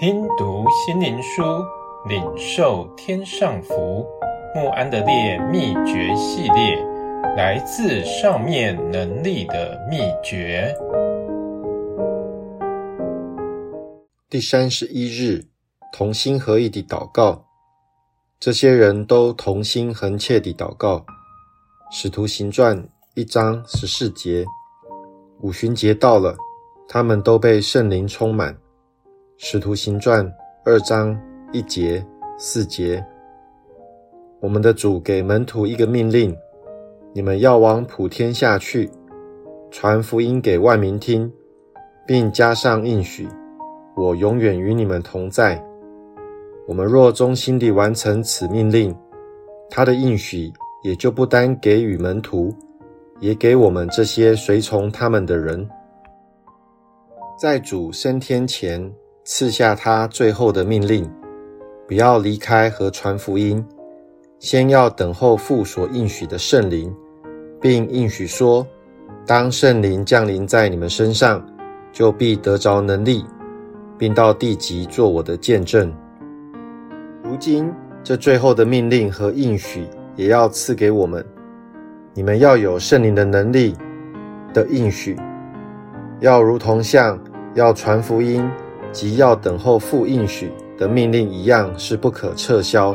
听读心灵书，领受天上福。穆安德烈秘诀系列，来自上面能力的秘诀。第三十一日，同心合意地祷告。这些人都同心恒切地祷告。使徒行传一章十四节。五旬节到了，他们都被圣灵充满。使徒行传二章一节四节，我们的主给门徒一个命令：你们要往普天下去，传福音给万民听，并加上应许：我永远与你们同在。我们若忠心地完成此命令，他的应许也就不单给予门徒，也给我们这些随从他们的人。在主升天前，赐下他最后的命令：不要离开和传福音，先要等候父所应许的圣灵，并应许说，当圣灵降临在你们身上，就必得着能力，并到地极做我的见证。如今这最后的命令和应许也要赐给我们：你们要有圣灵的能力的应许，要如同像要传福音。即要等候父应许的命令一样，是不可撤销。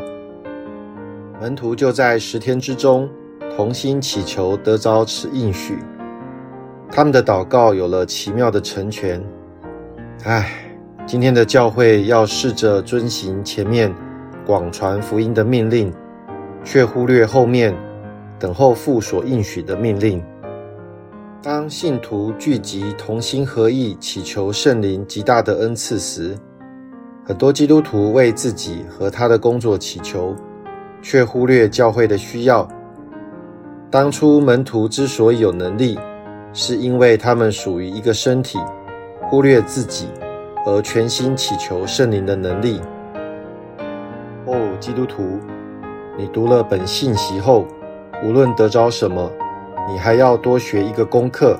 门徒就在十天之中同心祈求得着此应许，他们的祷告有了奇妙的成全。唉，今天的教会要试着遵行前面广传福音的命令，却忽略后面等候父所应许的命令。当信徒聚集同心合意祈求圣灵极大的恩赐时，很多基督徒为自己和他的工作祈求，却忽略教会的需要。当初门徒之所以有能力，是因为他们属于一个身体，忽略自己而全心祈求圣灵的能力。哦，基督徒，你读了本信息后，无论得着什么，你还要多学一个功课，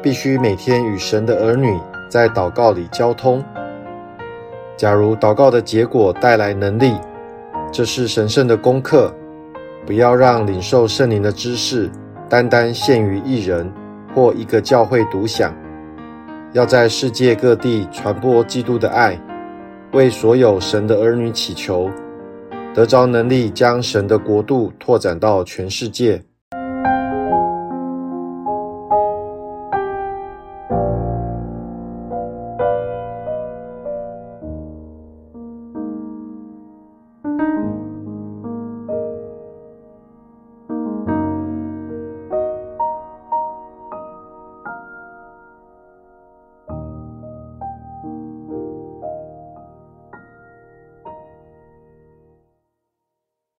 必须每天与神的儿女在祷告里交通。假如祷告的结果带来能力，这是神圣的功课。不要让领受圣灵的知识单单限于一人或一个教会独享，要在世界各地传播基督的爱，为所有神的儿女祈求，得着能力将神的国度拓展到全世界。